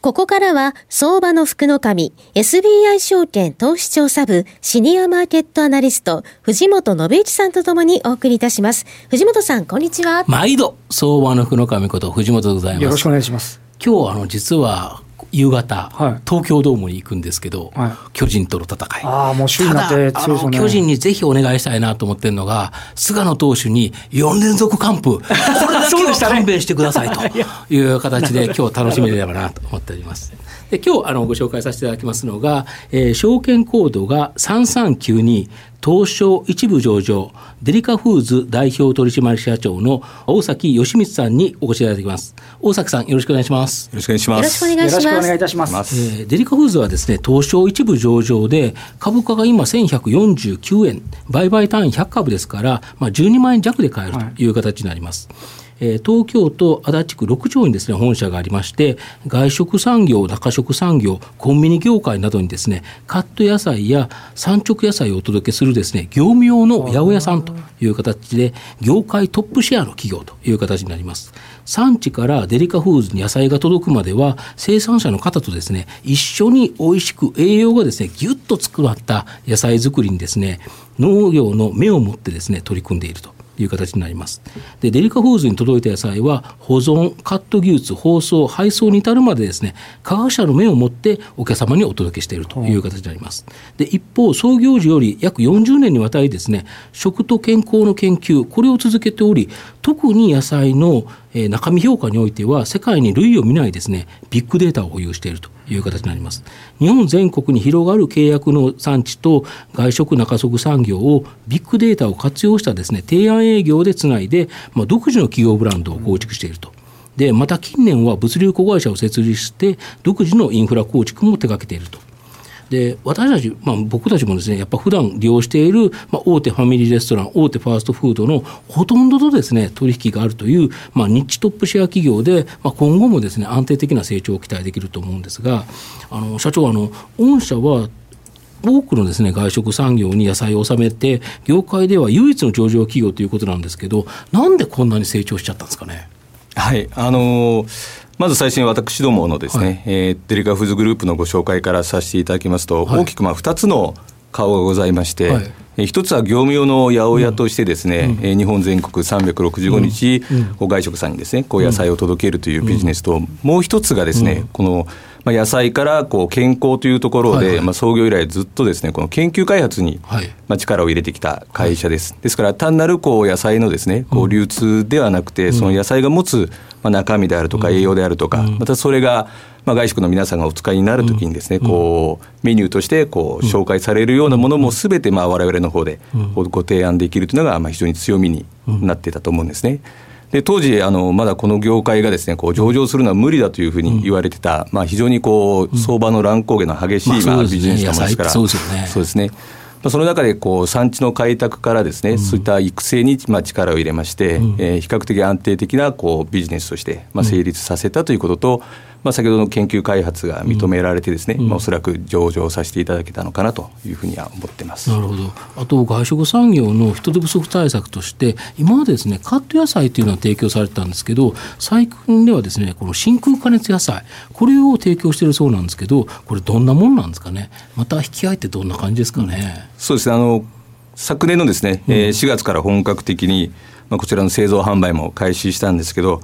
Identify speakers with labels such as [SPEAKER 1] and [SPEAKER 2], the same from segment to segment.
[SPEAKER 1] ここからは、相場の福の神、SBI 証券投資調査部、シニアマーケットアナリスト、藤本信一さんとともにお送りいたします。藤本さん、こんにちは。
[SPEAKER 2] 毎度、相場の福の神こと藤本でございます。
[SPEAKER 3] よろしくお願いします。
[SPEAKER 2] 今日、あの、実は、夕方、はい、東京ドームに行くんですけど、はい、巨人との戦い。
[SPEAKER 3] ああ、もう首位になって
[SPEAKER 2] 強い、ね、巨人にぜひお願いしたいなと思ってるのが、菅野投手に4連続完封、これだけは勘弁してくださいと いう形で、今日楽しめればなと思っております。で今日あのご紹介させていただきますのが、えー、証券コードが3392東証一部上場デリカフーズ代表取締社長の大崎義光さんにお越しいただきます。大崎さんよろしくお願いします。
[SPEAKER 4] よろしくお願いします。よろしくお
[SPEAKER 1] 願いします。よろしくお
[SPEAKER 3] 願いいたします、
[SPEAKER 2] えー、デリカフーズはですね東証一部上場で株価が今1149円売買単位100株ですからまあ12万円弱で買えるという形になります、はいえ東京都足立区6丁にですね本社がありまして外食産業中食産業コンビニ業界などにですねカット野菜や産直野菜をお届けするですね業務用の八百屋さんという形で業界トップシェアの企業という形になります。産地からデリカフーズに野菜が届くまでは生産者の方とですね一緒に美味しく栄養がですねぎゅっと作らった野菜作りにですね農業の目を持ってですね取り組んでいると。いう形になります。でデリカフーズに届いた野菜は保存カット技術包装配送に至るまでですね科学者の目を持ってお客様にお届けしているという形になります。で一方創業時より約40年にわたりですね食と健康の研究これを続けており特に野菜のえ中身評価においては世界に類を見ないですねビッグデータを保有しているという形になります日本全国に広がる契約の産地と外食中食産業をビッグデータを活用したですね提案営業でつないで、まあ、独自の企業ブランドを構築していると。でまた近年は物流子会社を設立して独自のインフラ構築も手掛けているとで私たち、まあ、僕たちもですねやっぱ普段利用している、まあ、大手ファミリーレストラン大手ファーストフードのほとんどとですね取引があるという、まあ、ニッチトップシェア企業で、まあ、今後もですね安定的な成長を期待できると思うんですがあの社長あの御社は多くのですね外食産業に野菜を納めて業界では唯一の上場企業ということなんですけどなんでこんなに成長しちゃったんですかね？
[SPEAKER 4] はいあのーまず最初に私どものですね、はい、えー、デリカフーズグループのご紹介からさせていただきますと、はい、大きくまあ2つの顔がございまして、はい、一つは業務用の八百屋としてですね、うん、日本全国365日、うん、外食さんにですねこう野菜を届けるというビジネスと、もう一つがですね、このまあ、野菜からこう健康というところで、はいはい、まあ、創業以来ずっとですねこの研究開発に、まあ、力を入れてきた会社です、はい、ですから単なるこう野菜のですねこう流通ではなくて、うん、その野菜が持つ、まあ、中身であるとか栄養であるとか、うん、またそれがまあ、外食の皆さんがお使いになるときにですね、うん、こうメニューとしてこう紹介されるようなものもすべてまあ我々の方でご提案できるというのがまあ非常に強みになっていたと思うんですね。で当時あのまだこの業界がですねこう上場するのは無理だというふうに言われてた、まあ、非常にこう相場の乱高下の激しい、まあ、ビジネスなものですから、
[SPEAKER 2] そうですね。
[SPEAKER 4] その中でこう産地の開拓からですね、そういった育成にまあ力を入れまして、えー、比較的安定的なこうビジネスとしてまあ成立させたということと、まあ、先ほどの研究開発が認められてですね、うん、まあ、おそらく上場させていただけたのかなというふうには思ってます。
[SPEAKER 2] なるほど。あと外食産業の人手不足対策として今までですねカット野菜というのは提供されてたんですけど最近ではですねこの真空加熱野菜これを提供しているそうなんですけどこれどんなもんなんですかね？また引き合いってどんな感じですかね、
[SPEAKER 4] うん、そうですね。あの昨年のですね、うん、4月から本格的に、まあ、こちらの製造販売も開始したんですけど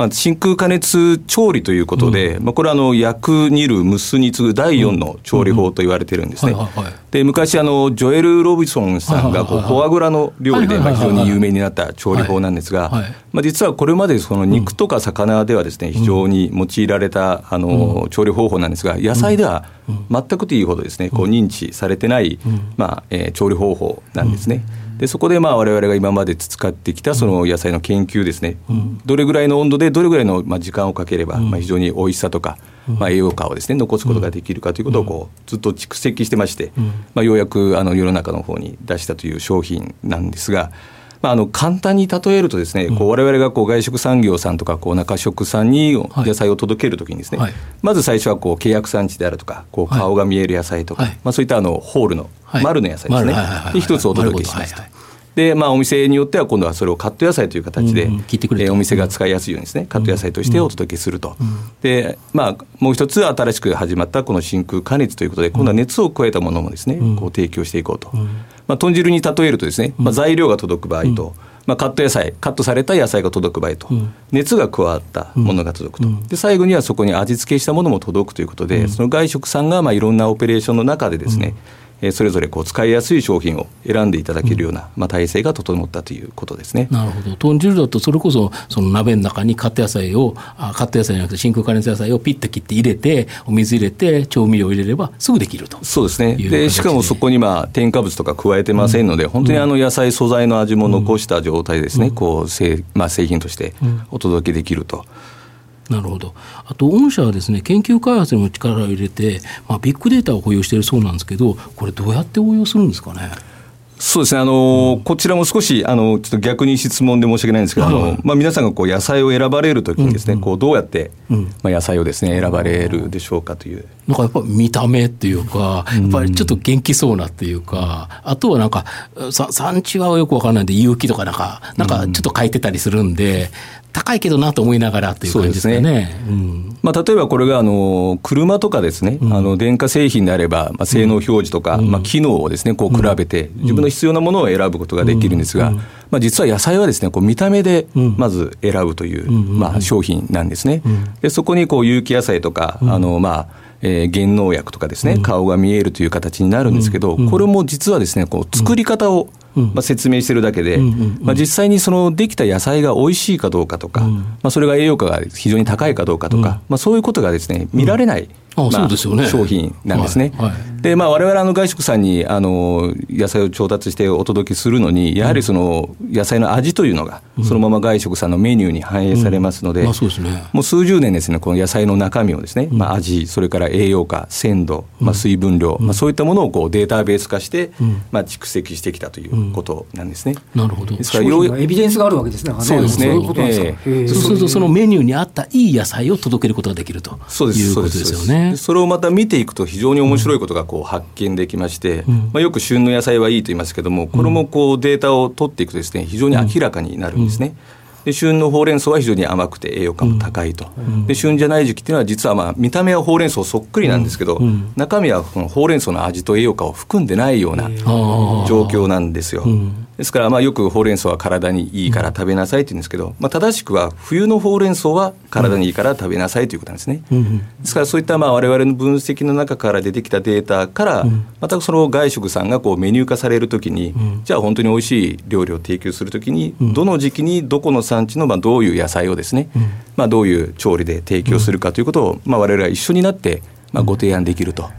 [SPEAKER 4] まあ、真空加熱調理ということで、うん、まあ、これはあの焼く、煮る、蒸すに次ぐ第4の調理法と言われてるんですね。で昔あの、ジョエル・ロビソンさんがこうフォアグラの料理でまあ非常に有名になった調理法なんですが、まあ、実はこれまでその肉とか魚ではですね、非常に用いられたあの調理方法なんですが、野菜では全くというほどですね、こう認知されてない、まあえー、調理方法なんですね。でそこでまあ我々が今まで使ってきたその野菜の研究ですね、どれぐらいの温度でどれぐらいのまあ時間をかければ、まあ非常に美味しさとか、まあ、栄養価をですね残すことができるかということをこうずっと蓄積してまして、まあ、ようやくあの世の中の方に出したという商品なんですが。まあ、あの簡単に例えるとですね、こう我々がこう外食産業さんとかこう中食さんに野菜を届けるときにですね、
[SPEAKER 2] はい。
[SPEAKER 4] まず最初はこう契約産地であるとかこう顔が見える野菜とか、
[SPEAKER 2] はい。
[SPEAKER 4] まあ、そういったあのホールの
[SPEAKER 2] はい。
[SPEAKER 4] 丸の野菜ですね、で一つお届けしますと。でまあ、お店によっては今度はそれをカット野菜という形で、
[SPEAKER 2] うん
[SPEAKER 4] えーお店が使いやすいようにですね、カット野菜としてお届けすると、でまあ、もう一つ新しく始まったこの真空加熱ということで、今度は熱を加えたものもですね、こう提供していこうと、まあ、豚汁に例えるとですね、まあ、材料が届く場合と、まあ、カット野菜、カットされた野菜が届く場合と、熱が加わったものが届くと、で最後にはそこに味付けしたものも届くということで、その外食さんがまあいろんなオペレーションの中でですね、えーそれぞれこう使いやすい商品を選んでいただけるような、まあ、体制が整ったということですね。
[SPEAKER 2] なるほど。豚汁だとそれこそその鍋の中にカット野菜をあカット野菜じゃなくて真空加熱野菜をピッと切って入れてお水入れて調味料を入れればすぐできると。
[SPEAKER 4] そうですね。
[SPEAKER 2] で
[SPEAKER 4] で。しかもそこにまあ添加物とか加えてませんので、本当にあの野菜素材の味も残した状態でですね、こう製まあ、製品としてお届けできると。
[SPEAKER 2] なるほど。あと御社はですね研究開発にも力を入れて、まあ、ビッグデータを保有しているそうなんですけどこれどうやって応用するんですかね？
[SPEAKER 4] そうですね、あのこちらも少しあのちょっと逆に質問で申し訳ないんですけど、あのまあ、皆さんがこう野菜を選ばれるときにですね、こうどうやって、まあ、野菜をですね選ばれるでしょうかという。
[SPEAKER 2] なんかやっぱ見た目っていうか、やっぱりちょっと元気そうなっていうか、あとはなんか、さ産地はよくわからないんで、有機とかなんか、なんかちょっと書いてたりするんで、高いけどなと思いながらっていう感じですね。うん。
[SPEAKER 4] まあ、例えばこれがあの車とかですね、あの電化製品であれば、まあ、性能表示とか、まあ、機能をですねこう比べて、自分の必要なものを選ぶことができるんですが、まあ、実は野菜はですねこう見た目でまず選ぶという、まあ、商品なんですね。でそこにこう有機野菜とか、あのまあえー減農薬とかですね、顔が見えるという形になるんですけど、これも実はですねこう作り方を、まあ、説明してるだけで、まあ、実際にそのできた野菜が美味しいかどうかとか、まあ、それが栄養価が非常に高いかどうかとか、まあ、そういうことがですね見られない、
[SPEAKER 2] あ
[SPEAKER 4] ま
[SPEAKER 2] そうですよね。
[SPEAKER 4] 商品なんですね。
[SPEAKER 2] はいはい。
[SPEAKER 4] でまあ、我々あの外食さんにあの野菜を調達してお届けするのに、やはりその野菜の味というのが、そのまま外食さんのメニューに反映されますので、
[SPEAKER 2] まあそうですね。
[SPEAKER 4] もう数十年ですね、この野菜の中身をですね、まあ、味、それから栄養価、鮮度、まあ、水分量、まあ、そういったものをこうデータベース化して、まあ、蓄積してきたということなんですね。
[SPEAKER 2] なるほど。
[SPEAKER 4] です
[SPEAKER 3] 商
[SPEAKER 4] から
[SPEAKER 3] エビデンスがあるわけですね。
[SPEAKER 4] そうですね。
[SPEAKER 3] そうす
[SPEAKER 2] ると、そのメニューに合ったいい野菜を届けることができると
[SPEAKER 4] そうです
[SPEAKER 2] いうこと
[SPEAKER 4] そうで
[SPEAKER 2] すよね。
[SPEAKER 4] それをまた見ていくと非常に面白いことがこう発見できまして、まあ、よく旬の野菜はいいと言いますけどもこれもこうデータを取っていくとですね非常に明らかになるんですね。で旬のほうれん草は非常に甘くて栄養価も高いと、で旬じゃない時期っていうのは実はまあ見た目はほうれん草そっくりなんですけど、中身はこのほうれん草の味と栄養価を含んでないような状況なんですよ。ですからまあよくほうれん草は体にいいから食べなさいって言うんですけど、まあ、正しくは冬のほうれん草は体にいいから食べなさいということなんですね。ですからそういったまあ我々の分析の中から出てきたデータから、またその外食さんがこうメニュー化されるときに、じゃあ本当に美味しい料理を提供するときに、どの時期にどこの産地のまあどういう野菜をですね、まあどういう調理で提供するかということを、まあ我々は一緒になってまあご提案できると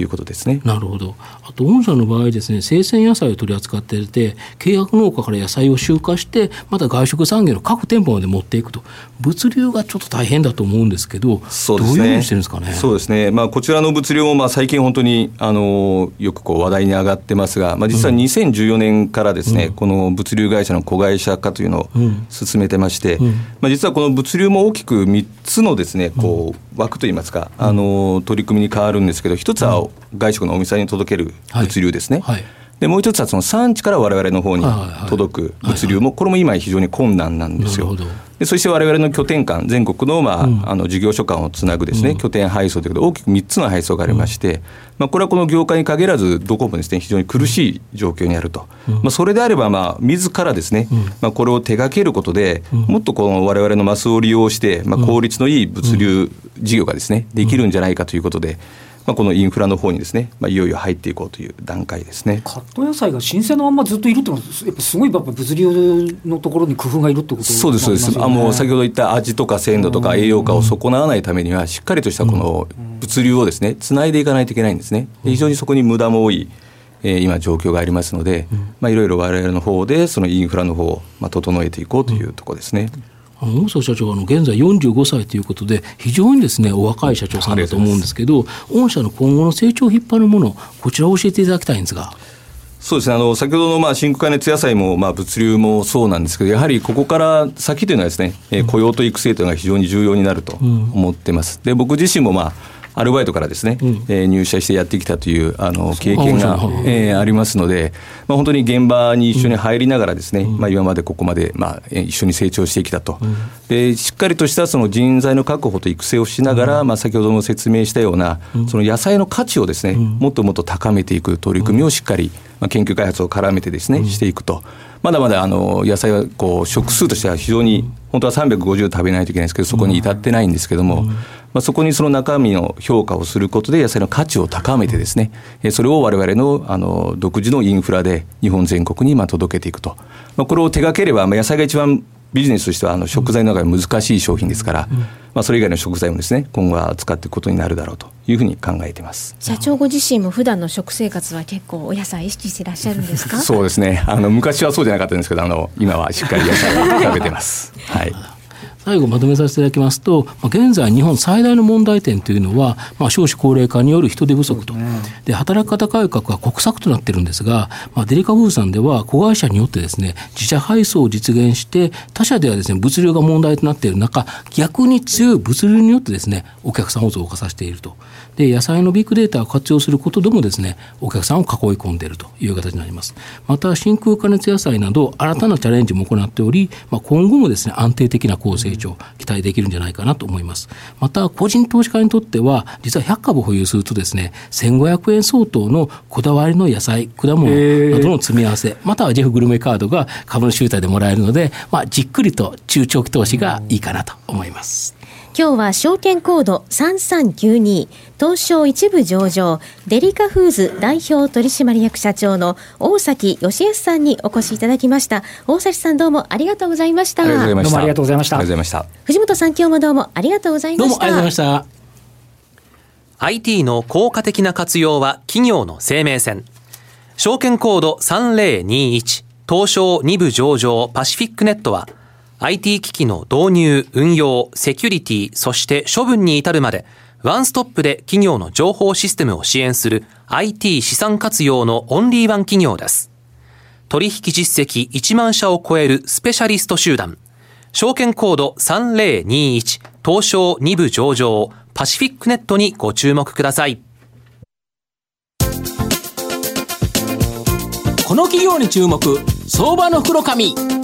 [SPEAKER 4] いうことですね。
[SPEAKER 2] なるほど。あと、御社の場合ですね、生鮮野菜を取り扱っていて、契約農家から野菜を集荷して、また外食産業の各店舗まで持っていくと、物流がちょっと大変だと思うんですけど、
[SPEAKER 4] そうですね。
[SPEAKER 2] どういうふうにしてるんですかね？
[SPEAKER 4] そうですね。まあ、こちらの物流も、まあ、最近本当に、あの、よくこう話題に上がってますが、まあ、実は2014年からですね、この物流会社の子会社化というのを進めてまして、まあ、実はこの物流も大きく3つのですね、こう、枠といいますか、あの、取り組みに変わるんですけど、一つは外食のお店に届ける物流ですね。
[SPEAKER 2] はい。はい
[SPEAKER 4] でもう一つはその産地から我々の方に届く物流も、これも今非常に困難なんですよ。
[SPEAKER 2] なるほど。
[SPEAKER 4] でそして我々の拠点間、全国の,、まああの事業所間をつなぐですね、拠点配送ということで、大きく3つの配送がありまして、まあ、これはこの業界に限らず、どこもですね非常に苦しい状況にあると、まあ、それであれば、まあ自らですね、まあ、これを手掛けることで、もっとこの我々のマスを利用して、まあ、効率のいい物流事業がですねできるんじゃないかということで、まあ、このインフラの方にですね、まあ、いよいよ入っていこうという段階ですね。
[SPEAKER 3] カット野菜が新鮮なまんまずっといるっていうのは、やっぱすごいやっぱ物流のところに工夫がいるってこと
[SPEAKER 4] そうです、そうです。あもう先ほど言った味とか鮮度とか栄養価を損なわないためには、しっかりとしたこの物流をですね、つないでいかないといけないんですね。で非常にそこに無駄も多い。えー、今状況がありますので、うん、まあいろいろ我々の方でそのインフラの方をまあ整えていこうというところですね。
[SPEAKER 2] 大沢社長は現在45歳ということで非常にですねお若い社長さんだと思うんですけど御社の今後の成長を引っ張るものこちらを教えていただきたいんですが。
[SPEAKER 4] そうですねあの先ほどのまあ深刻加熱野菜もまあ物流もそうなんですけど、やはりここから先というのはですね、え雇用と育成というのが非常に重要になると思ってます。で僕自身もまあアルバイトからですね、うん、えー、入社してやってきたというあの経験が、えー、ありますので、まあ、本当に現場に一緒に入りながらですね、うん、まあ、今までここまで、まあ、一緒に成長してきたと、うん、でしっかりとしたその人材の確保と育成をしながら、まあ、先ほども説明したような、その野菜の価値をですね、もっともっと高めていく取り組みをしっかり、まあ、研究開発を絡めてですね、していくと。まだまだあの野菜はこう食数としては非常に本当は350食べないといけないんですけどそこに至ってないんですけども、まあ、そこにその中身の評価をすることで野菜の価値を高めてですねそれを我々のあの独自のインフラで日本全国にまあ届けていくと、まあ、これを手掛ければ、まあ、野菜が一番ビジネスとしてはあの食材の中で難しい商品ですから、まあ、それ以外の食材もですね今後は扱っていくことになるだろうというふうに考えています。
[SPEAKER 1] 社長ご自身も普段の食生活は結構お野菜意識していらっしゃるんですか？
[SPEAKER 4] そうですね。あの昔はそうじゃなかったんですけどあの今はしっかり野菜を食べてます。はい
[SPEAKER 2] 最後まとめさせていただきますと、まあ、現在日本最大の問題点というのは、まあ、少子高齢化による人手不足と、で働き方改革は国策となってるんですが、まあ、デリカフーさんでは子会社によってですね自社配送を実現して他社ではですね物流が問題となっている中逆に強い物流によってですねお客さんを増加させているとで野菜のビッグデータを活用することでもですねお客さんを囲い込んでいるという形になります。また真空加熱野菜など新たなチャレンジも行っており、まあ、今後もですね安定的な高成長期待できるんじゃないかなと思います。また個人投資家にとっては実は100株保有するとですね1500円相当のこだわりの野菜果物などの積み合わせまたはジェフグルメカードが株主優待でもらえるので、まあ、じっくりと中長期投資がいいかなと思います。
[SPEAKER 1] 今日は証券コード3392東証一部上場デリカフーズ代表取締役社長の大崎義康さんにお越しいただきました。大崎さんどうもありがとうございました。どう
[SPEAKER 3] もありがとうございました。ありがとうございま
[SPEAKER 4] した。
[SPEAKER 1] 藤本さん今日もどうもありがとうございました。どうもありがとうございました。
[SPEAKER 5] IT の効果的な活用は企業の生命線。証券コード3021東証2部上場パシフィックネットは IT 機器の導入、運用、セキュリティ、そして処分に至るまで、ワンストップで企業の情報システムを支援する IT 資産活用のオンリーワン企業です。取引実績1万社を超えるスペシャリスト集団。証券コード3021東証2部上場パシフィックネットにご注目ください。
[SPEAKER 6] この企業に注目、相場の袋紙。